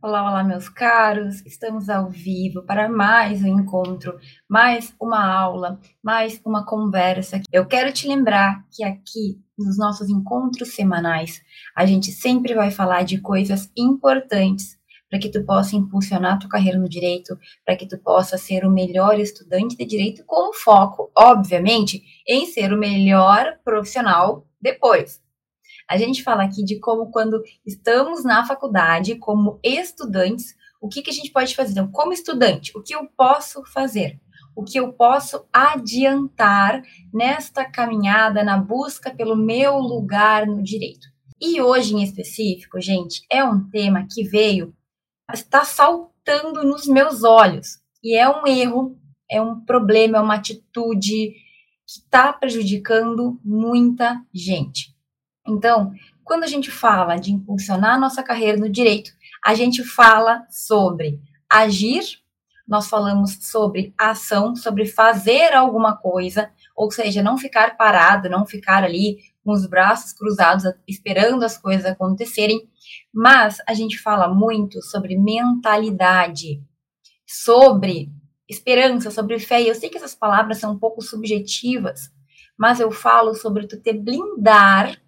Olá, olá, meus caros! Estamos ao vivo para mais um encontro, mais uma aula, mais uma conversa. Eu quero te lembrar que aqui nos nossos encontros semanais a gente sempre vai falar de coisas importantes para que tu possa impulsionar a tua carreira no direito, para que tu possa ser o melhor estudante de direito com foco, obviamente, em ser o melhor profissional depois. A gente fala aqui de como, quando estamos na faculdade, como estudantes, o que, que a gente pode fazer? Então, como estudante, o que eu posso fazer? O que eu posso adiantar nesta caminhada, na busca pelo meu lugar no direito? E hoje, em específico, gente, é um tema que veio, está saltando nos meus olhos. E é um erro, é um problema, é uma atitude que está prejudicando muita gente. Então, quando a gente fala de impulsionar a nossa carreira no direito, a gente fala sobre agir, nós falamos sobre ação, sobre fazer alguma coisa, ou seja, não ficar parado, não ficar ali com os braços cruzados esperando as coisas acontecerem, mas a gente fala muito sobre mentalidade, sobre esperança, sobre fé. E eu sei que essas palavras são um pouco subjetivas, mas eu falo sobre tu te blindar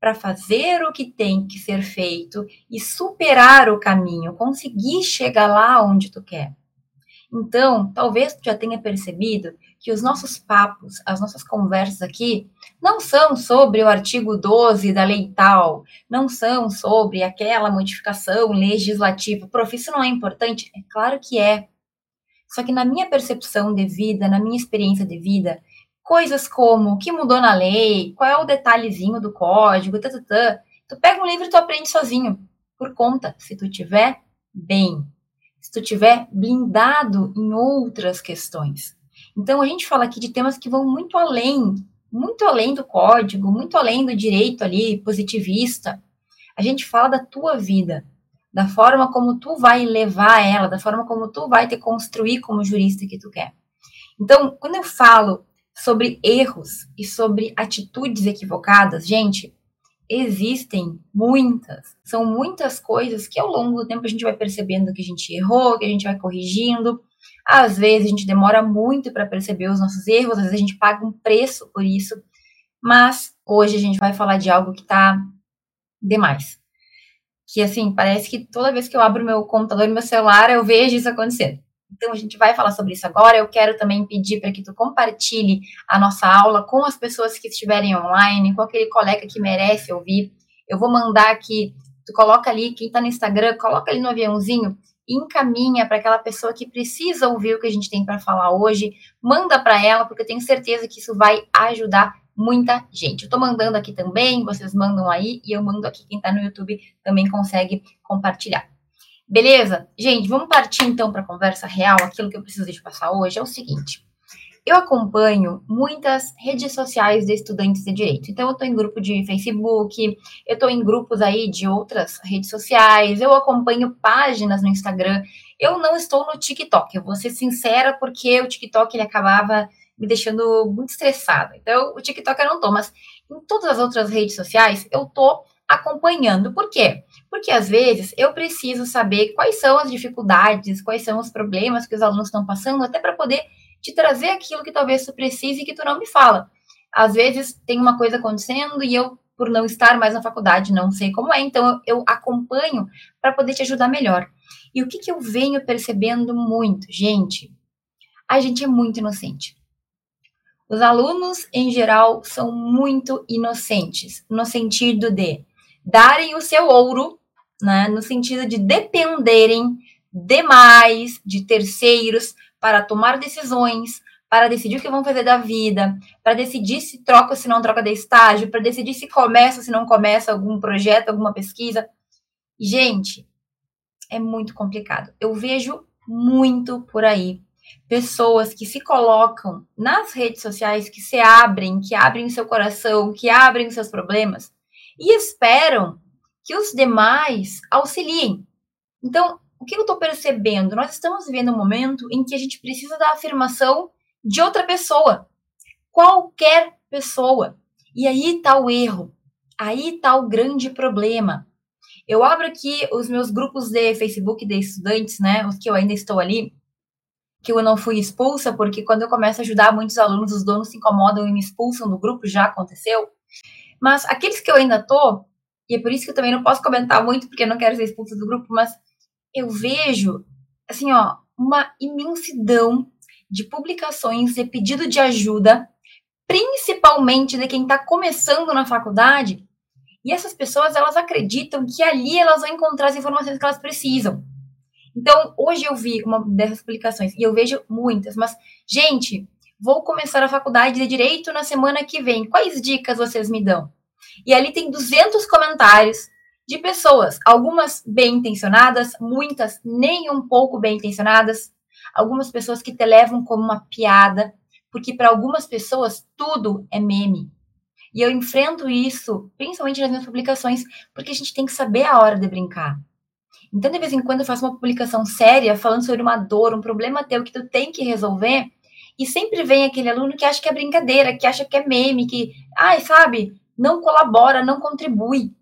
para fazer o que tem que ser feito e superar o caminho, conseguir chegar lá onde tu quer. Então, talvez tu já tenha percebido que os nossos papos, as nossas conversas aqui, não são sobre o artigo 12 da lei tal, não são sobre aquela modificação legislativa. Prof, isso não é importante? É claro que é. Só que na minha percepção de vida, na minha experiência de vida, coisas como o que mudou na lei, qual é o detalhezinho do código. Tu pega um livro e tu aprende sozinho, por conta, se tu tiver bem, se tu tiver blindado em outras questões. Então a gente fala aqui de temas que vão muito além, muito além do código, muito além do direito ali positivista. A gente fala da tua vida, da forma como tu vai levar ela, da forma como tu vai te construir como jurista que tu quer. Então, quando eu falo sobre erros e sobre atitudes equivocadas, gente, existem muitas. São muitas coisas que ao longo do tempo a gente vai percebendo que a gente errou, que a gente vai corrigindo. Às vezes a gente demora muito para perceber os nossos erros, às vezes a gente paga um preço por isso. Mas hoje a gente vai falar de algo que está demais. Que assim, parece que toda vez que eu abro meu computador e meu celular, eu vejo isso acontecendo. Então, a gente vai falar sobre isso agora. Eu quero também pedir para que tu compartilhe a nossa aula com as pessoas que estiverem online, com aquele colega que merece ouvir. Eu vou mandar aqui, tu coloca ali, quem está no Instagram, coloca ali no aviãozinho e encaminha para aquela pessoa que precisa ouvir o que a gente tem para falar hoje. Manda para ela, porque eu tenho certeza que isso vai ajudar muita gente. Eu estou mandando aqui também, vocês mandam aí, e eu mando aqui. Quem está no YouTube também consegue compartilhar. Beleza? Gente, vamos partir então para a conversa real. Aquilo que eu preciso de passar hoje é o seguinte. Eu acompanho muitas redes sociais de estudantes de direito. Então, eu estou em grupo de Facebook, eu estou em grupos aí de outras redes sociais, eu acompanho páginas no Instagram. Eu não estou no TikTok, eu vou ser sincera, porque o TikTok ele acabava me deixando muito estressada. Então, o TikTok eu não estou, mas em todas as outras redes sociais eu estou acompanhando. Por quê? Porque às vezes eu preciso saber quais são as dificuldades, quais são os problemas que os alunos estão passando, até para poder te trazer aquilo que talvez tu precise e que tu não me fala. Às vezes tem uma coisa acontecendo e eu, por não estar mais na faculdade, não sei como é, então eu, acompanho para poder te ajudar melhor. E o que, que eu venho percebendo muito, gente? A gente é muito inocente. Os alunos, em geral, são muito inocentes, no sentido de darem o seu ouro, né, no sentido de dependerem demais de terceiros para tomar decisões, para decidir o que vão fazer da vida, para decidir se troca ou se não troca de estágio, para decidir se começa ou se não começa algum projeto, alguma pesquisa. Gente, é muito complicado. Eu vejo muito por aí pessoas que se colocam nas redes sociais, que se abrem, que abrem seu coração, que abrem seus problemas e esperam que os demais auxiliem. Então, o que eu estou percebendo? Nós estamos vivendo um momento em que a gente precisa da afirmação de outra pessoa, qualquer pessoa. E aí está o erro, aí está o grande problema. Eu abro aqui os meus grupos de Facebook de estudantes, né? Os que eu ainda estou ali, que eu não fui expulsa, porque quando eu começo a ajudar muitos alunos, os donos se incomodam e me expulsam do grupo, já aconteceu. Mas aqueles que eu ainda tô, e é por isso que eu também não posso comentar muito, porque eu não quero ser expulsa do grupo, mas eu vejo, assim, ó, uma imensidão de publicações de pedido de ajuda, principalmente de quem está começando na faculdade, e essas pessoas, elas acreditam que ali elas vão encontrar as informações que elas precisam. Então, hoje eu vi uma dessas publicações, e eu vejo muitas, mas, gente, vou começar a faculdade de Direito na semana que vem, quais dicas vocês me dão? E ali tem 200 comentários de pessoas, algumas bem intencionadas, muitas nem um pouco bem intencionadas, algumas pessoas que te levam como uma piada, porque para algumas pessoas tudo é meme. E eu enfrento isso, principalmente nas minhas publicações, porque a gente tem que saber a hora de brincar. Então, de vez em quando, eu faço uma publicação séria falando sobre uma dor, um problema teu que tu tem que resolver, e sempre vem aquele aluno que acha que é brincadeira, que acha que é meme, que, ai, sabe, não colabora, não contribui.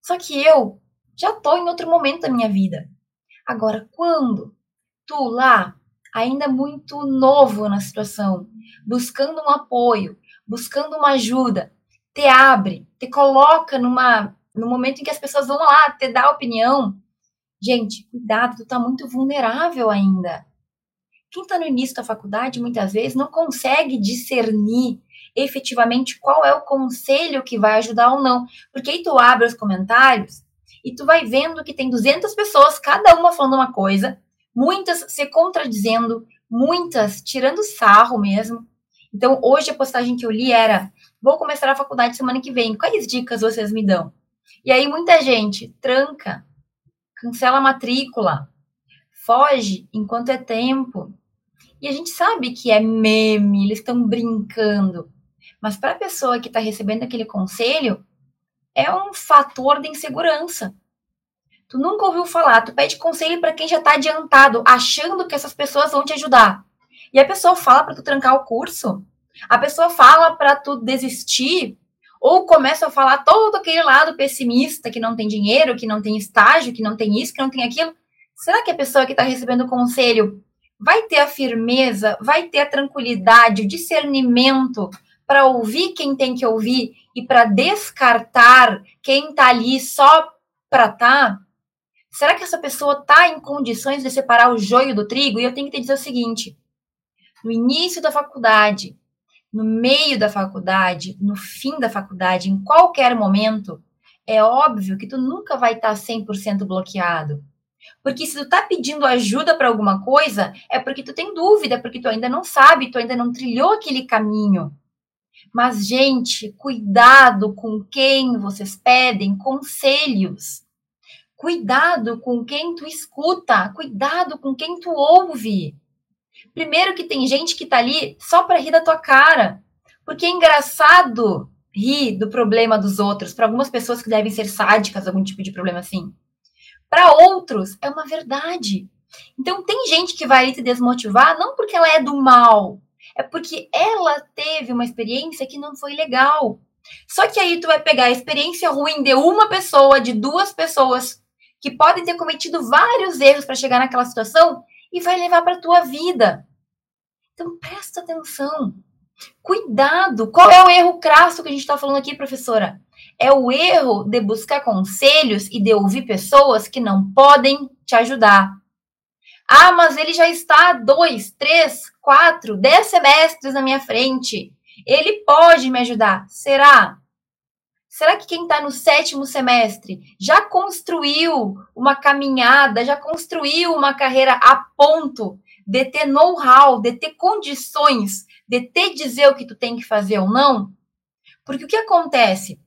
Só que eu já tô em outro momento da minha vida. Agora, quando tu lá, ainda muito novo na situação, buscando um apoio, buscando uma ajuda, te abre, te coloca numa no momento em que as pessoas vão lá te dar opinião. Gente, cuidado, tu tá muito vulnerável ainda. Quem está no início da faculdade muitas vezes não consegue discernir efetivamente qual é o conselho que vai ajudar ou não. Porque aí tu abre os comentários e tu vai vendo que tem 200 pessoas, cada uma falando uma coisa, muitas se contradizendo, muitas tirando sarro mesmo. Então, hoje a postagem que eu li era: vou começar a faculdade semana que vem, quais dicas vocês me dão? E aí muita gente tranca, cancela a matrícula, foge enquanto é tempo. E a gente sabe que é meme, eles estão brincando. Mas para a pessoa que está recebendo aquele conselho, é um fator de insegurança. Tu nunca ouviu falar, tu pede conselho para quem já está adiantado, achando que essas pessoas vão te ajudar. E a pessoa fala para tu trancar o curso, a pessoa fala para tu desistir, ou começa a falar todo aquele lado pessimista, que não tem dinheiro, que não tem estágio, que não tem isso, que não tem aquilo. Será que a pessoa que está recebendo o conselho vai ter a firmeza, vai ter a tranquilidade, o discernimento para ouvir quem tem que ouvir e para descartar quem está ali só para tá? Será que essa pessoa está em condições de separar o joio do trigo? E eu tenho que te dizer o seguinte: no início da faculdade, no meio da faculdade, no fim da faculdade, em qualquer momento, é óbvio que tu nunca vai estar tá 100% bloqueado. Porque se tu tá pedindo ajuda para alguma coisa, é porque tu tem dúvida, porque tu ainda não sabe, tu ainda não trilhou aquele caminho. Mas, gente, cuidado com quem vocês pedem conselhos. Cuidado com quem tu escuta, cuidado com quem tu ouve. Primeiro que tem gente que tá ali só para rir da tua cara. Porque é engraçado rir do problema dos outros, para algumas pessoas que devem ser sádicas, algum tipo de problema assim. Para outros, é uma verdade. Então, tem gente que vai te desmotivar não porque ela é do mal, é porque ela teve uma experiência que não foi legal. Só que aí tu vai pegar a experiência ruim de uma pessoa, de duas pessoas, que podem ter cometido vários erros para chegar naquela situação e vai levar para tua vida. Então presta atenção. Cuidado. Qual é o erro crasso que a gente está falando aqui, professora? É o erro de buscar conselhos e de ouvir pessoas que não podem te ajudar. Ah, mas ele já está dois, três, quatro, dez semestres na minha frente. Ele pode me ajudar. Será? Será que quem está no sétimo semestre já construiu uma caminhada, já construiu uma carreira a ponto de ter know-how, de ter condições, de te dizer o que tu tem que fazer ou não? Porque o que acontece?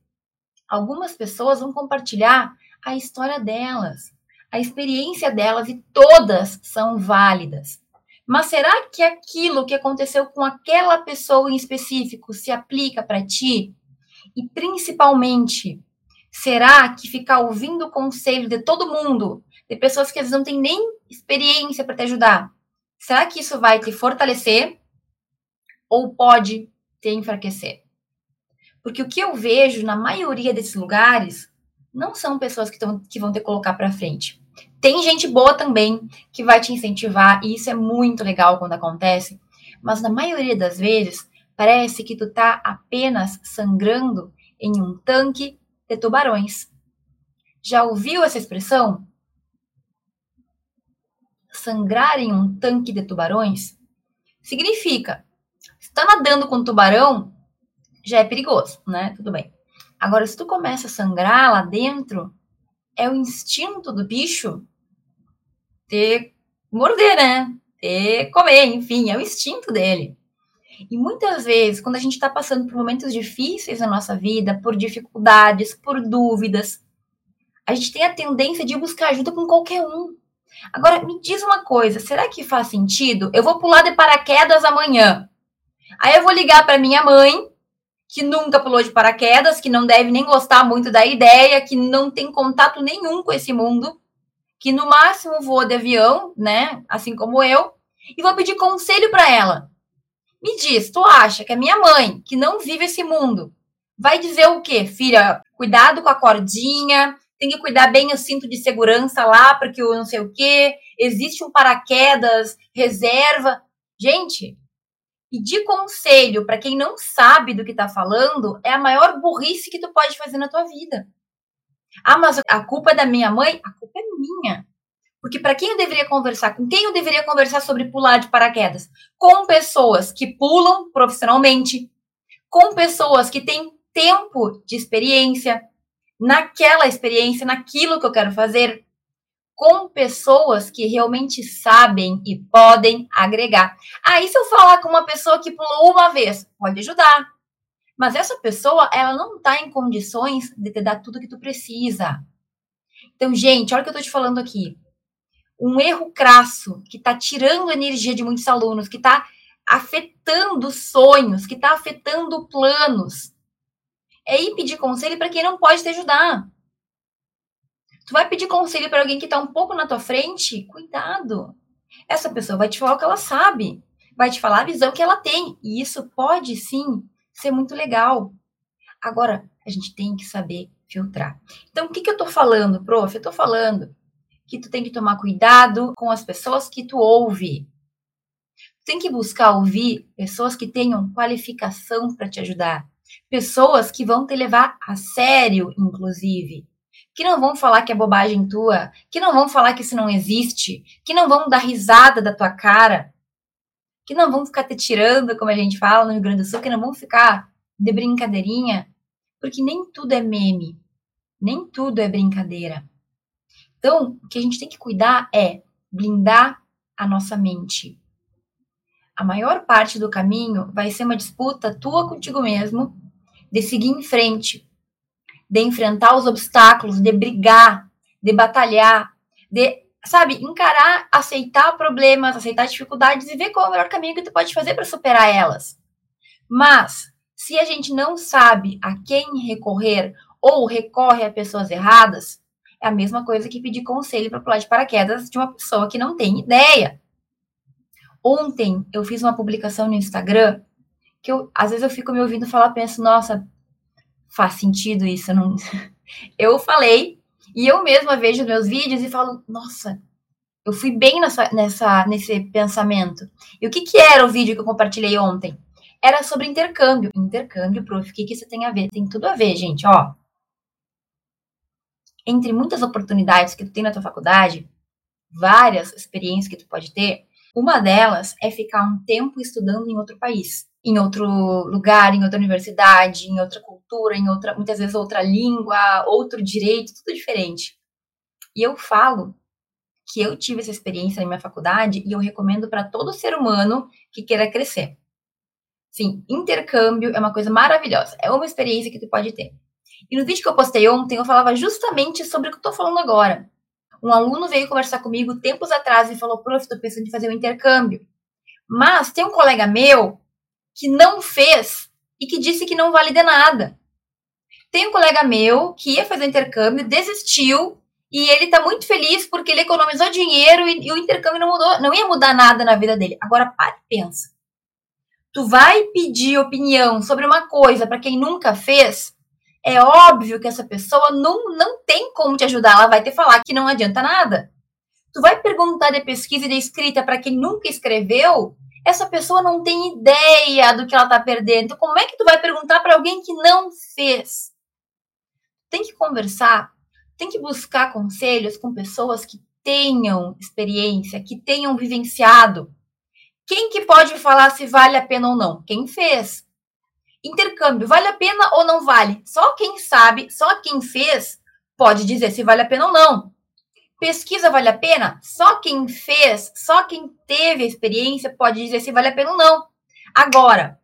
Algumas pessoas vão compartilhar a história delas a experiência delas e todas são válidas. Mas será que aquilo que aconteceu com aquela pessoa em específico se aplica para ti? E principalmente, será que ficar ouvindo o conselho de todo mundo, de pessoas que às vezes não têm nem experiência para te ajudar, será que isso vai te fortalecer ou pode te enfraquecer? Porque o que eu vejo na maioria desses lugares não são pessoas que, tão, que vão te colocar para frente. Tem gente boa também que vai te incentivar, e isso é muito legal quando acontece, mas na maioria das vezes parece que tu tá apenas sangrando em um tanque de tubarões. Já ouviu essa expressão? Sangrar em um tanque de tubarões significa se tá nadando com um tubarão, já é perigoso, né? Tudo bem. Agora, se tu começa a sangrar lá dentro, é o instinto do bicho ter morder, né? Ter comer, enfim, é o instinto dele. E muitas vezes, quando a gente está passando por momentos difíceis na nossa vida, por dificuldades, por dúvidas, a gente tem a tendência de buscar ajuda com qualquer um. Agora, me diz uma coisa, será que faz sentido? Eu vou pular de paraquedas amanhã. Aí eu vou ligar para minha mãe que nunca pulou de paraquedas, que não deve nem gostar muito da ideia, que não tem contato nenhum com esse mundo, que no máximo voa de avião, né? Assim como eu, e vou pedir conselho para ela. Me diz, tu acha que a minha mãe, que não vive esse mundo, vai dizer o quê? Filha, cuidado com a cordinha, tem que cuidar bem o cinto de segurança lá, porque eu não sei o quê, existe um paraquedas, reserva. Gente, Pedir conselho para quem não sabe do que está falando é a maior burrice que tu pode fazer na tua vida. Ah, mas a culpa é da minha mãe? A culpa é minha. Porque para quem eu deveria conversar? Com quem eu deveria conversar sobre pular de paraquedas? Com pessoas que pulam profissionalmente, com pessoas que têm tempo de experiência naquela experiência, naquilo que eu quero fazer, com pessoas que realmente sabem e podem agregar. Aí, se eu falar com uma pessoa que pulou uma vez, pode ajudar. Mas essa pessoa, ela não está em condições de te dar tudo que tu precisa. Então, gente, olha o que eu estou te falando aqui. Um erro crasso que está tirando a energia de muitos alunos, que está afetando sonhos, que está afetando planos. É ir pedir conselho para quem não pode te ajudar. Tu vai pedir conselho para alguém que está um pouco na tua frente? Cuidado. Essa pessoa vai te falar o que ela sabe, vai te falar a visão que ela tem, e isso pode sim ser muito legal. Agora, a gente tem que saber filtrar. Então, o que, que eu estou falando, prof? Eu estou falando que tu tem que tomar cuidado com as pessoas que tu ouve. tem que buscar ouvir pessoas que tenham qualificação para te ajudar. Pessoas que vão te levar a sério, inclusive que não vão falar que é bobagem tua, que não vão falar que isso não existe, que não vão dar risada da tua cara, que não vão ficar te tirando, como a gente fala no Rio Grande do Sul, que não vão ficar de brincadeirinha, porque nem tudo é meme, nem tudo é brincadeira. Então, o que a gente tem que cuidar é blindar a nossa mente. A maior parte do caminho vai ser uma disputa tua contigo mesmo, de seguir em frente, de enfrentar os obstáculos, de brigar, de batalhar, de, sabe, encarar, aceitar problemas, aceitar dificuldades e ver qual é o melhor caminho que tu pode fazer para superar elas. Mas, se a gente não sabe a quem recorrer ou recorre a pessoas erradas, é a mesma coisa que pedir conselho para pular de paraquedas de uma pessoa que não tem ideia. Ontem eu fiz uma publicação no Instagram que eu, às vezes eu fico me ouvindo falar, penso, nossa, faz sentido isso. Eu, não... eu falei, e eu mesma vejo meus vídeos e falo, nossa, eu fui bem nessa, nessa, nesse pensamento. E o que, que era o vídeo que eu compartilhei ontem? Era sobre intercâmbio. Intercâmbio, prof, o que, que isso tem a ver? Tem tudo a ver, gente, ó. Entre muitas oportunidades que tu tem na tua faculdade, várias experiências que tu pode ter, uma delas é ficar um tempo estudando em outro país em outro lugar, em outra universidade, em outra cultura, em outra, muitas vezes outra língua, outro direito, tudo diferente. E eu falo que eu tive essa experiência na minha faculdade e eu recomendo para todo ser humano que queira crescer. Sim, intercâmbio é uma coisa maravilhosa, é uma experiência que tu pode ter. E no vídeo que eu postei ontem, eu falava justamente sobre o que eu tô falando agora. Um aluno veio conversar comigo tempos atrás e falou: Prof, tô pensando em fazer um intercâmbio. Mas tem um colega meu que não fez e que disse que não vale de nada. Tem um colega meu que ia fazer intercâmbio, desistiu e ele está muito feliz porque ele economizou dinheiro e, e, o intercâmbio não mudou, não ia mudar nada na vida dele. Agora para e pensa. Tu vai pedir opinião sobre uma coisa para quem nunca fez? é óbvio que essa pessoa não, não tem como te ajudar, ela vai te falar que não adianta nada. Tu vai perguntar de pesquisa e de escrita para quem nunca escreveu, essa pessoa não tem ideia do que ela está perdendo. Então, como é que tu vai perguntar para alguém que não fez? Tem que conversar, tem que buscar conselhos com pessoas que tenham experiência, que tenham vivenciado. Quem que pode falar se vale a pena ou não? Quem fez. Intercâmbio, vale a pena ou não vale? Só quem sabe, só quem fez pode dizer se vale a pena ou não. Pesquisa vale a pena? Só quem fez, só quem teve a experiência pode dizer se vale a pena ou não. Agora,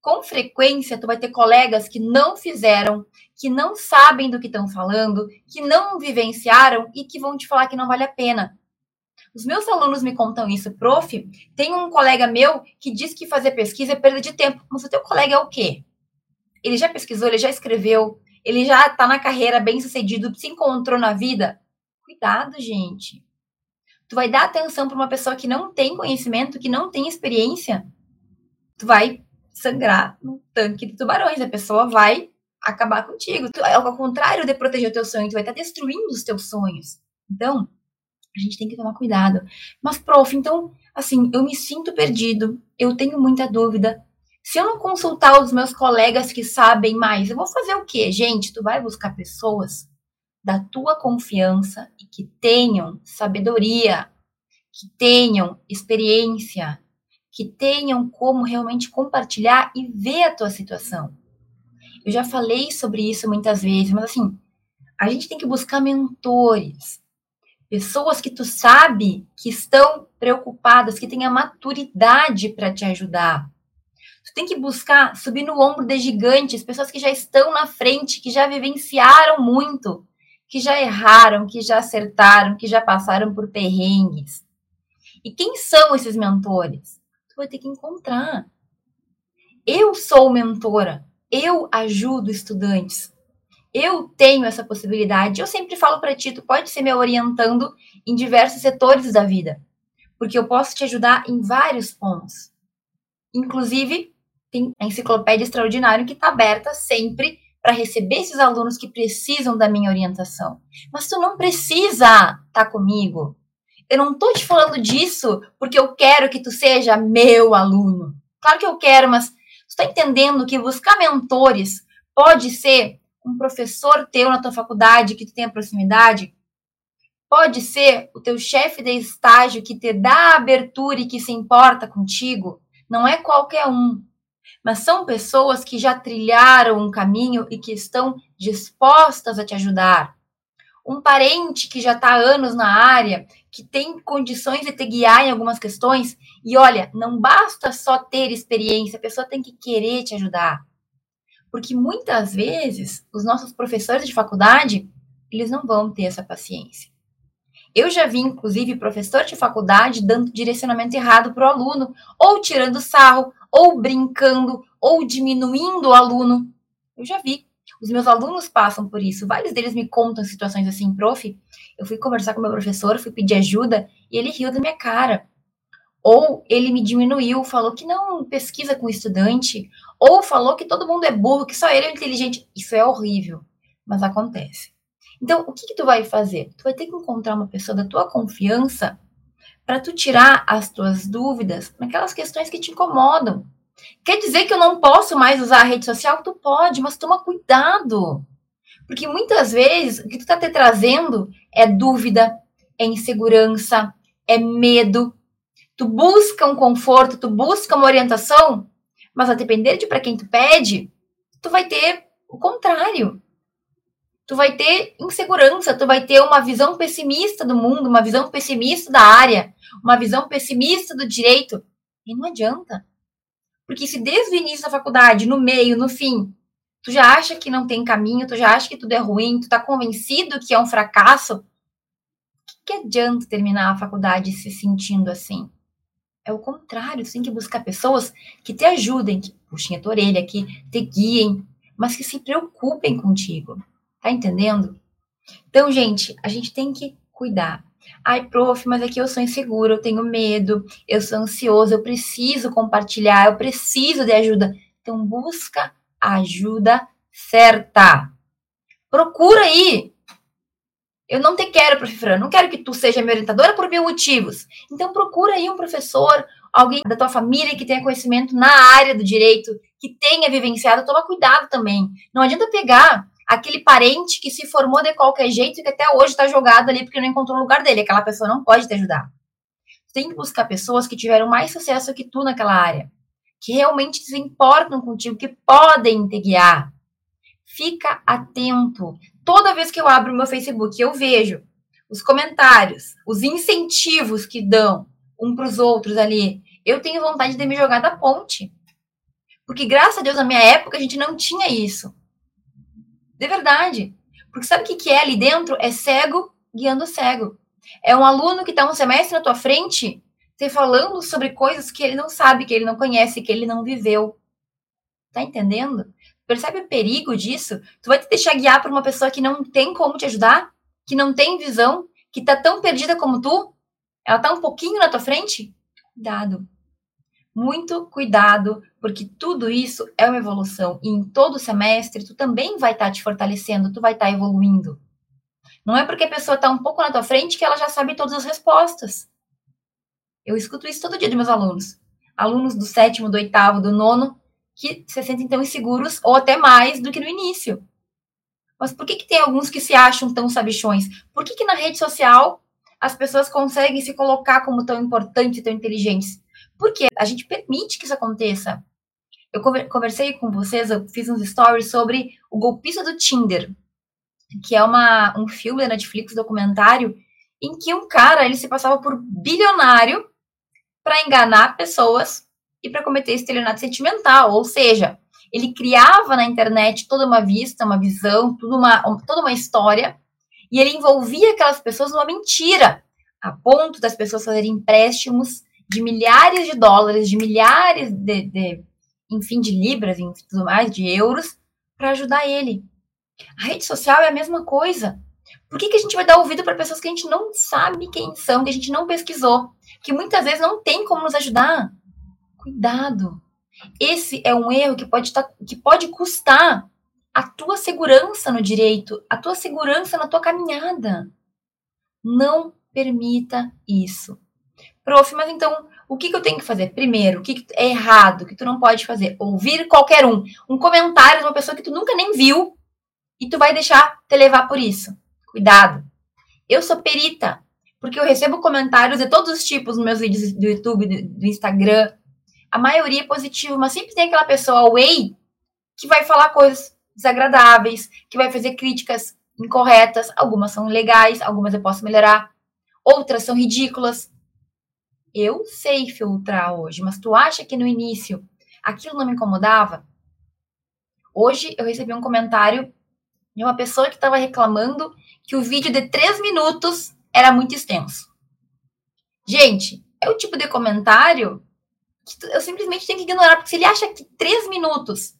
com frequência, tu vai ter colegas que não fizeram, que não sabem do que estão falando, que não vivenciaram e que vão te falar que não vale a pena. Os meus alunos me contam isso, prof. Tem um colega meu que diz que fazer pesquisa é perda de tempo. Mas o teu colega é o quê? Ele já pesquisou, ele já escreveu, ele já está na carreira bem sucedido, se encontrou na vida. Cuidado, gente. Tu vai dar atenção para uma pessoa que não tem conhecimento, que não tem experiência, tu vai sangrar no tanque de tubarões. A pessoa vai acabar contigo. Tu, ao contrário de proteger o teu sonho, tu vai estar destruindo os teus sonhos. Então, a gente tem que tomar cuidado. Mas, prof, então, assim, eu me sinto perdido, eu tenho muita dúvida. Se eu não consultar os meus colegas que sabem mais, eu vou fazer o quê? Gente, tu vai buscar pessoas da tua confiança e que tenham sabedoria, que tenham experiência, que tenham como realmente compartilhar e ver a tua situação. Eu já falei sobre isso muitas vezes, mas assim, a gente tem que buscar mentores, pessoas que tu sabe que estão preocupadas, que têm a maturidade para te ajudar. Tu tem que buscar subir no ombro de gigantes, pessoas que já estão na frente, que já vivenciaram muito, que já erraram, que já acertaram, que já passaram por perrengues. E quem são esses mentores? Tu vai ter que encontrar. Eu sou mentora, eu ajudo estudantes eu tenho essa possibilidade. Eu sempre falo para ti, tu pode ser me orientando em diversos setores da vida, porque eu posso te ajudar em vários pontos. Inclusive, tem a enciclopédia extraordinária que está aberta sempre para receber esses alunos que precisam da minha orientação. Mas tu não precisa estar tá comigo. Eu não estou te falando disso porque eu quero que tu seja meu aluno. Claro que eu quero, mas tu está entendendo que buscar mentores pode ser um professor teu na tua faculdade que tu tenha proximidade, pode ser o teu chefe de estágio que te dá abertura e que se importa contigo, não é qualquer um, mas são pessoas que já trilharam um caminho e que estão dispostas a te ajudar. Um parente que já está há anos na área, que tem condições de te guiar em algumas questões, e olha, não basta só ter experiência, a pessoa tem que querer te ajudar. Porque muitas vezes os nossos professores de faculdade, eles não vão ter essa paciência. Eu já vi, inclusive, professor de faculdade dando direcionamento errado para o aluno, ou tirando sarro, ou brincando, ou diminuindo o aluno. Eu já vi. Os meus alunos passam por isso. Vários deles me contam situações assim, prof. Eu fui conversar com meu professor, fui pedir ajuda e ele riu da minha cara. Ou ele me diminuiu, falou que não pesquisa com estudante, ou falou que todo mundo é burro, que só ele é inteligente. Isso é horrível, mas acontece. Então, o que, que tu vai fazer? Tu vai ter que encontrar uma pessoa da tua confiança para tu tirar as tuas dúvidas naquelas questões que te incomodam. Quer dizer que eu não posso mais usar a rede social? Tu pode, mas toma cuidado. Porque muitas vezes o que tu está te trazendo é dúvida, é insegurança, é medo, tu busca um conforto, tu busca uma orientação, mas a depender de para quem tu pede, tu vai ter o contrário. Tu vai ter insegurança, tu vai ter uma visão pessimista do mundo, uma visão pessimista da área, uma visão pessimista do direito. E não adianta. Porque se desde o início da faculdade, no meio, no fim, tu já acha que não tem caminho, tu já acha que tudo é ruim, tu tá convencido que é um fracasso, o que, que adianta terminar a faculdade se sentindo assim? É o contrário, você tem que buscar pessoas que te ajudem, que puxem a tua orelha, que te guiem, mas que se preocupem contigo. Tá entendendo? Então, gente, a gente tem que cuidar. Ai, prof, mas aqui eu sou insegura, eu tenho medo, eu sou ansioso, eu preciso compartilhar, eu preciso de ajuda. Então, busca ajuda certa. Procura aí. Eu não te quero, professora, não quero que tu seja minha orientadora por mil motivos. Então procura aí um professor, alguém da tua família que tenha conhecimento na área do direito, que tenha vivenciado, toma cuidado também. Não adianta pegar aquele parente que se formou de qualquer jeito e que até hoje está jogado ali porque não encontrou o lugar dele. Aquela pessoa não pode te ajudar. tem que buscar pessoas que tiveram mais sucesso que tu naquela área, que realmente se importam contigo, que podem te guiar. Fica atento. Toda vez que eu abro meu Facebook, eu vejo os comentários, os incentivos que dão um para os outros ali. Eu tenho vontade de me jogar da ponte. Porque, graças a Deus, na minha época, a gente não tinha isso. De verdade. Porque sabe o que, que é ali dentro? É cego guiando cego. É um aluno que está um semestre na tua frente te falando sobre coisas que ele não sabe, que ele não conhece, que ele não viveu. Tá entendendo? Percebe o perigo disso? Tu vai te deixar guiar por uma pessoa que não tem como te ajudar? Que não tem visão? Que tá tão perdida como tu? Ela tá um pouquinho na tua frente? Cuidado. Muito cuidado, porque tudo isso é uma evolução. E em todo semestre, tu também vai estar tá te fortalecendo, tu vai estar tá evoluindo. Não é porque a pessoa está um pouco na tua frente que ela já sabe todas as respostas. Eu escuto isso todo dia de meus alunos. Alunos do sétimo, do oitavo, do nono, que se sentem tão inseguros, ou até mais do que no início. Mas por que, que tem alguns que se acham tão sabichões? Por que, que na rede social as pessoas conseguem se colocar como tão importantes tão inteligentes? Porque a gente permite que isso aconteça. Eu conversei com vocês, eu fiz uns stories sobre o golpista do Tinder, que é uma, um filme da Netflix, documentário, em que um cara ele se passava por bilionário para enganar pessoas e para cometer estelionato sentimental, ou seja, ele criava na internet toda uma vista, uma visão, toda uma, toda uma história, e ele envolvia aquelas pessoas numa mentira, a ponto das pessoas fazerem empréstimos de milhares de dólares, de milhares de, de enfim, de libras e tudo mais, de euros, para ajudar ele. A rede social é a mesma coisa. Por que, que a gente vai dar ouvido para pessoas que a gente não sabe quem são, que a gente não pesquisou, que muitas vezes não tem como nos ajudar? Cuidado. Esse é um erro que pode, tá, que pode custar a tua segurança no direito, a tua segurança na tua caminhada. Não permita isso. Prof, mas então, o que, que eu tenho que fazer? Primeiro, o que, que é errado, que tu não pode fazer? Ouvir qualquer um. Um comentário de uma pessoa que tu nunca nem viu e tu vai deixar te levar por isso. Cuidado. Eu sou perita, porque eu recebo comentários de todos os tipos nos meus vídeos do YouTube, do, do Instagram. A maioria é positiva, mas sempre tem aquela pessoa away que vai falar coisas desagradáveis, que vai fazer críticas incorretas. Algumas são legais, algumas eu posso melhorar. Outras são ridículas. Eu sei filtrar hoje, mas tu acha que no início aquilo não me incomodava? Hoje eu recebi um comentário de uma pessoa que estava reclamando que o vídeo de três minutos era muito extenso. Gente, é o tipo de comentário eu simplesmente tenho que ignorar, porque se ele acha que três minutos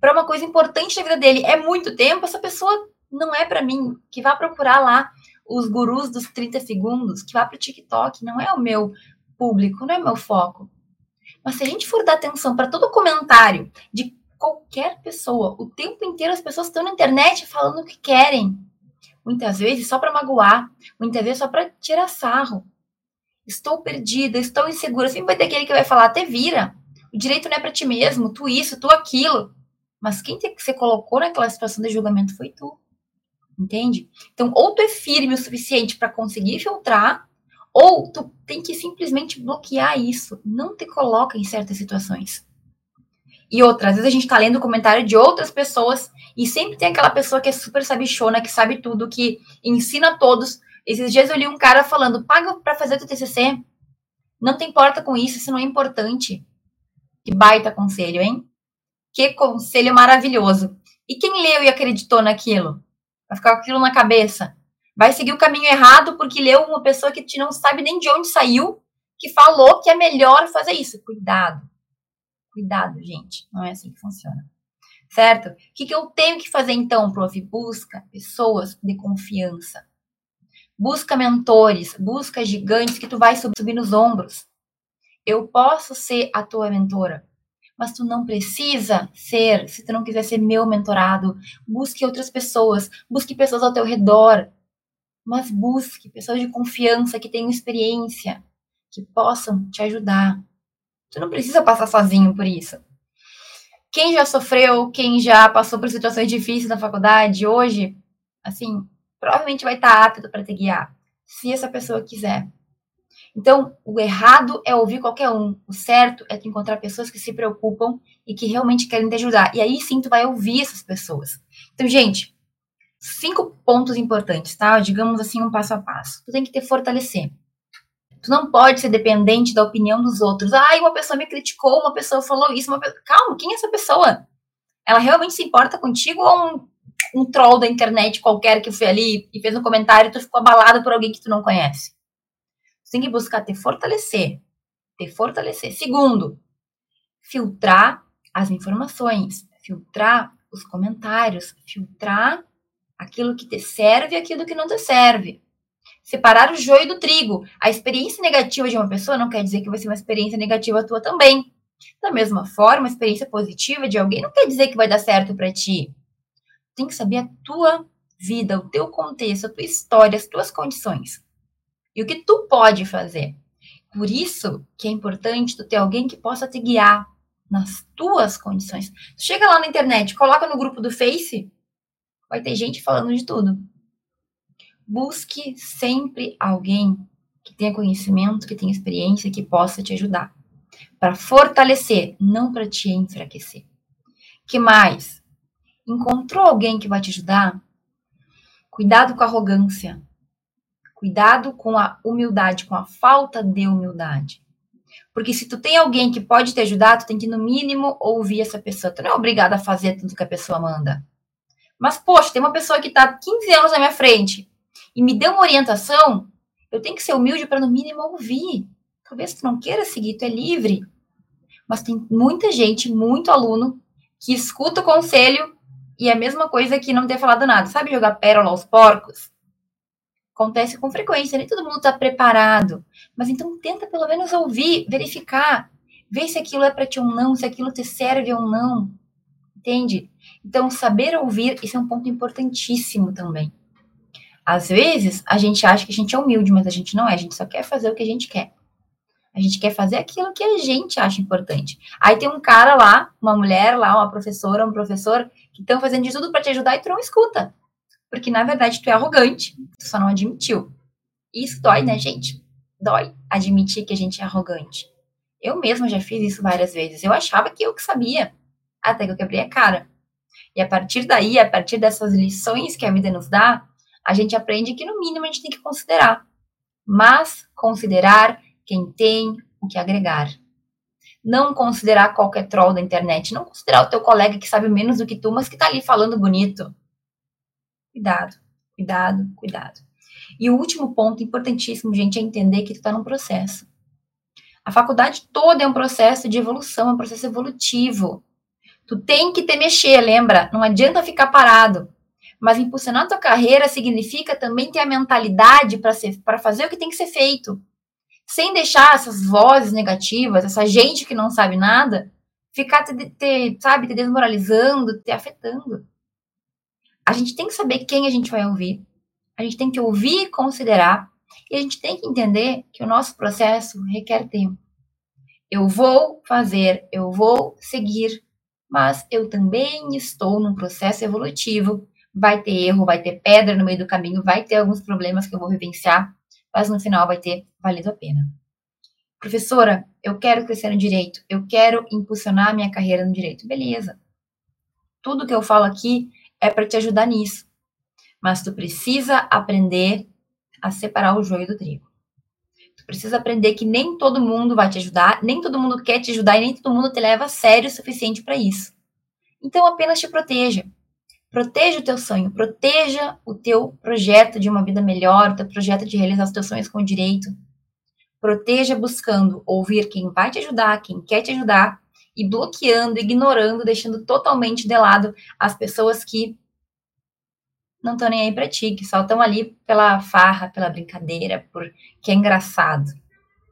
para uma coisa importante na vida dele é muito tempo, essa pessoa não é para mim. Que vá procurar lá os gurus dos 30 segundos, que vá para o TikTok, não é o meu público, não é meu foco. Mas se a gente for dar atenção para todo comentário de qualquer pessoa, o tempo inteiro as pessoas estão na internet falando o que querem. Muitas vezes só para magoar, muitas vezes só para tirar sarro. Estou perdida, estou insegura. Sempre vai ter aquele que vai falar, até vira. O direito não é para ti mesmo, tu isso, tu aquilo. Mas quem que você colocou naquela situação de julgamento foi tu. Entende? Então, ou tu é firme o suficiente para conseguir filtrar, ou tu tem que simplesmente bloquear isso. Não te coloca em certas situações. E outra, às vezes a gente tá lendo comentário de outras pessoas e sempre tem aquela pessoa que é super sabichona, que sabe tudo, que ensina todos. Esses dias eu li um cara falando: paga para fazer o TCC. Não te importa com isso, isso não é importante. Que baita conselho, hein? Que conselho maravilhoso. E quem leu e acreditou naquilo? Vai ficar com aquilo na cabeça vai seguir o caminho errado porque leu uma pessoa que não sabe nem de onde saiu, que falou que é melhor fazer isso. Cuidado. Cuidado, gente. Não é assim que funciona. Certo? O que, que eu tenho que fazer então, prof? Busca pessoas de confiança. Busca mentores, busca gigantes que tu vai subir nos ombros. Eu posso ser a tua mentora. mas tu não precisa ser, se tu não quiser ser meu mentorado, busque outras pessoas, busque pessoas ao teu redor, mas busque pessoas de confiança que tenham experiência, que possam te ajudar. Tu não precisa passar sozinho por isso. Quem já sofreu, quem já passou por situações difíceis na faculdade, hoje, assim, provavelmente vai estar apto para te guiar, se essa pessoa quiser. Então, o errado é ouvir qualquer um. O certo é tu encontrar pessoas que se preocupam e que realmente querem te ajudar. E aí sim tu vai ouvir essas pessoas. Então, gente, cinco pontos importantes, tá? Digamos assim, um passo a passo. Tu tem que te fortalecer. Tu não pode ser dependente da opinião dos outros. Ai, uma pessoa me criticou, uma pessoa falou isso, uma pessoa... Calma, quem é essa pessoa? Ela realmente se importa contigo ou um troll da internet qualquer que foi ali e fez um comentário e tu ficou abalado por alguém que tu não conhece? Você tem que buscar te fortalecer. Te fortalecer. Segundo, filtrar as informações, filtrar os comentários, filtrar aquilo que te serve e aquilo que não te serve. Separar o joio do trigo. A experiência negativa de uma pessoa não quer dizer que vai ser uma experiência negativa tua também. Da mesma forma, a experiência positiva de alguém não quer dizer que vai dar certo para ti. Tem que saber a tua vida, o teu contexto, a tua história, as tuas condições e o que tu pode fazer. Por isso que é importante tu ter alguém que possa te guiar nas tuas condições. Tu chega lá na internet, coloca no grupo do Face, vai ter gente falando de tudo. Busque sempre alguém que tenha conhecimento, que tenha experiência, que possa te ajudar. Para fortalecer, não para te enfraquecer. Que mais? Encontrou alguém que vai te ajudar? Cuidado com a arrogância. Cuidado com a humildade, com a falta de humildade. Porque se tu tem alguém que pode te ajudar, tu tem que, no mínimo, ouvir essa pessoa. Tu não é obrigado a fazer tudo que a pessoa manda. Mas, poxa, tem uma pessoa que está 15 anos na minha frente e me deu uma orientação, eu tenho que ser humilde para, no mínimo, ouvir. Talvez tu não queira seguir, tu é livre. Mas tem muita gente, muito aluno, que escuta o conselho e é a mesma coisa que não ter falado nada. Sabe jogar pérola aos porcos? Acontece com frequência, nem todo mundo está preparado. Mas então tenta pelo menos ouvir, verificar, ver se aquilo é para ti ou não, se aquilo te serve ou não. Entende? Então, saber ouvir, isso é um ponto importantíssimo também. Às vezes, a gente acha que a gente é humilde, mas a gente não é. A gente só quer fazer o que a gente quer. A gente quer fazer aquilo que a gente acha importante. Aí tem um cara lá, uma mulher lá, uma professora, um professor, que estão fazendo de tudo para te ajudar e tu não escuta. Porque, na verdade, tu é arrogante, tu só não admitiu. Isso dói, né, gente? Dói admitir que a gente é arrogante. Eu mesma já fiz isso várias vezes. Eu achava que eu que sabia, até que eu quebrei a cara. E a partir daí, a partir dessas lições que a vida nos dá, a gente aprende que, no mínimo, a gente tem que considerar. Mas considerar quem tem o que agregar. Não considerar qualquer troll da internet. Não considerar o teu colega que sabe menos do que tu, mas que tá ali falando bonito. Cuidado, cuidado, cuidado. E o último ponto importantíssimo, gente, é entender que tu está num processo. A faculdade toda é um processo de evolução, é um processo evolutivo. Tu tem que te mexer, lembra? Não adianta ficar parado. Mas impulsionar tua carreira significa também ter a mentalidade para fazer o que tem que ser feito. Sem deixar essas vozes negativas, essa gente que não sabe nada, ficar, te, te, sabe, te desmoralizando, te afetando a gente tem que saber quem a gente vai ouvir, a gente tem que ouvir e considerar, e a gente tem que entender que o nosso processo requer tempo. Eu vou fazer, eu vou seguir, mas eu também estou num processo evolutivo. Vai ter erro, vai ter pedra no meio do caminho, vai ter alguns problemas que eu vou vivenciar, mas no final vai ter valido a pena. Professora, eu quero crescer no direito, eu quero impulsionar minha carreira no direito. Beleza. Tudo que eu falo aqui é para te ajudar nisso. Mas tu precisa aprender a separar o joio do trigo. Tu precisa aprender que nem todo mundo vai te ajudar, nem todo mundo quer te ajudar e nem todo mundo te leva a sério o suficiente para isso. Então apenas te proteja. Proteja o teu sonho, proteja o teu projeto de uma vida melhor, o teu projeto de realizar os teus sonhos com direito. Proteja buscando ouvir quem vai te ajudar, quem quer te ajudar e bloqueando, ignorando, deixando totalmente de lado as pessoas que não estão nem aí para ti, que só estão ali pela farra, pela brincadeira, porque é engraçado.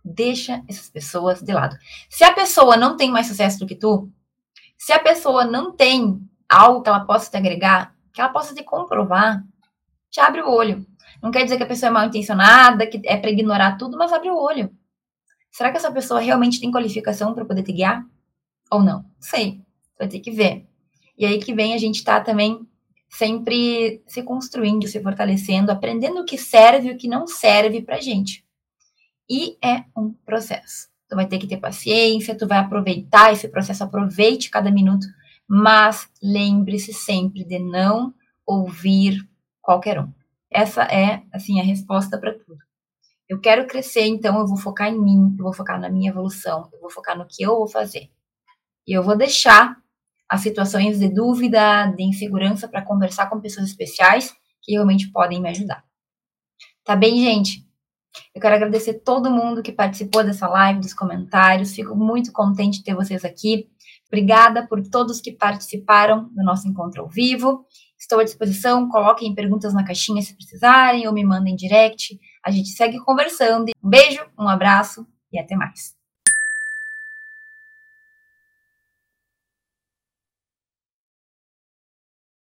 deixa essas pessoas de lado. Se a pessoa não tem mais sucesso do que tu, se a pessoa não tem algo que ela possa te agregar, que ela possa te comprovar, te abre o olho. Não quer dizer que a pessoa é mal intencionada, que é para ignorar tudo, mas abre o olho. Será que essa pessoa realmente tem qualificação para poder te guiar? Ou não? Sei. Vai ter que ver. E aí que vem a gente estar tá também sempre se construindo, se fortalecendo, aprendendo o que serve e o que não serve pra gente. E é um processo. Tu vai ter que ter paciência, tu vai aproveitar esse processo, aproveite cada minuto, mas lembre-se sempre de não ouvir qualquer um. Essa é, assim, a resposta para tudo. Eu quero crescer, então eu vou focar em mim, eu vou focar na minha evolução, eu vou focar no que eu vou fazer. E eu vou deixar as situações de dúvida, de insegurança para conversar com pessoas especiais que realmente podem me ajudar. Tá bem, gente? Eu quero agradecer todo mundo que participou dessa live, dos comentários. Fico muito contente de ter vocês aqui. Obrigada por todos que participaram do nosso encontro ao vivo. Estou à disposição. Coloquem perguntas na caixinha se precisarem ou me mandem direct. A gente segue conversando. Um beijo, um abraço e até mais.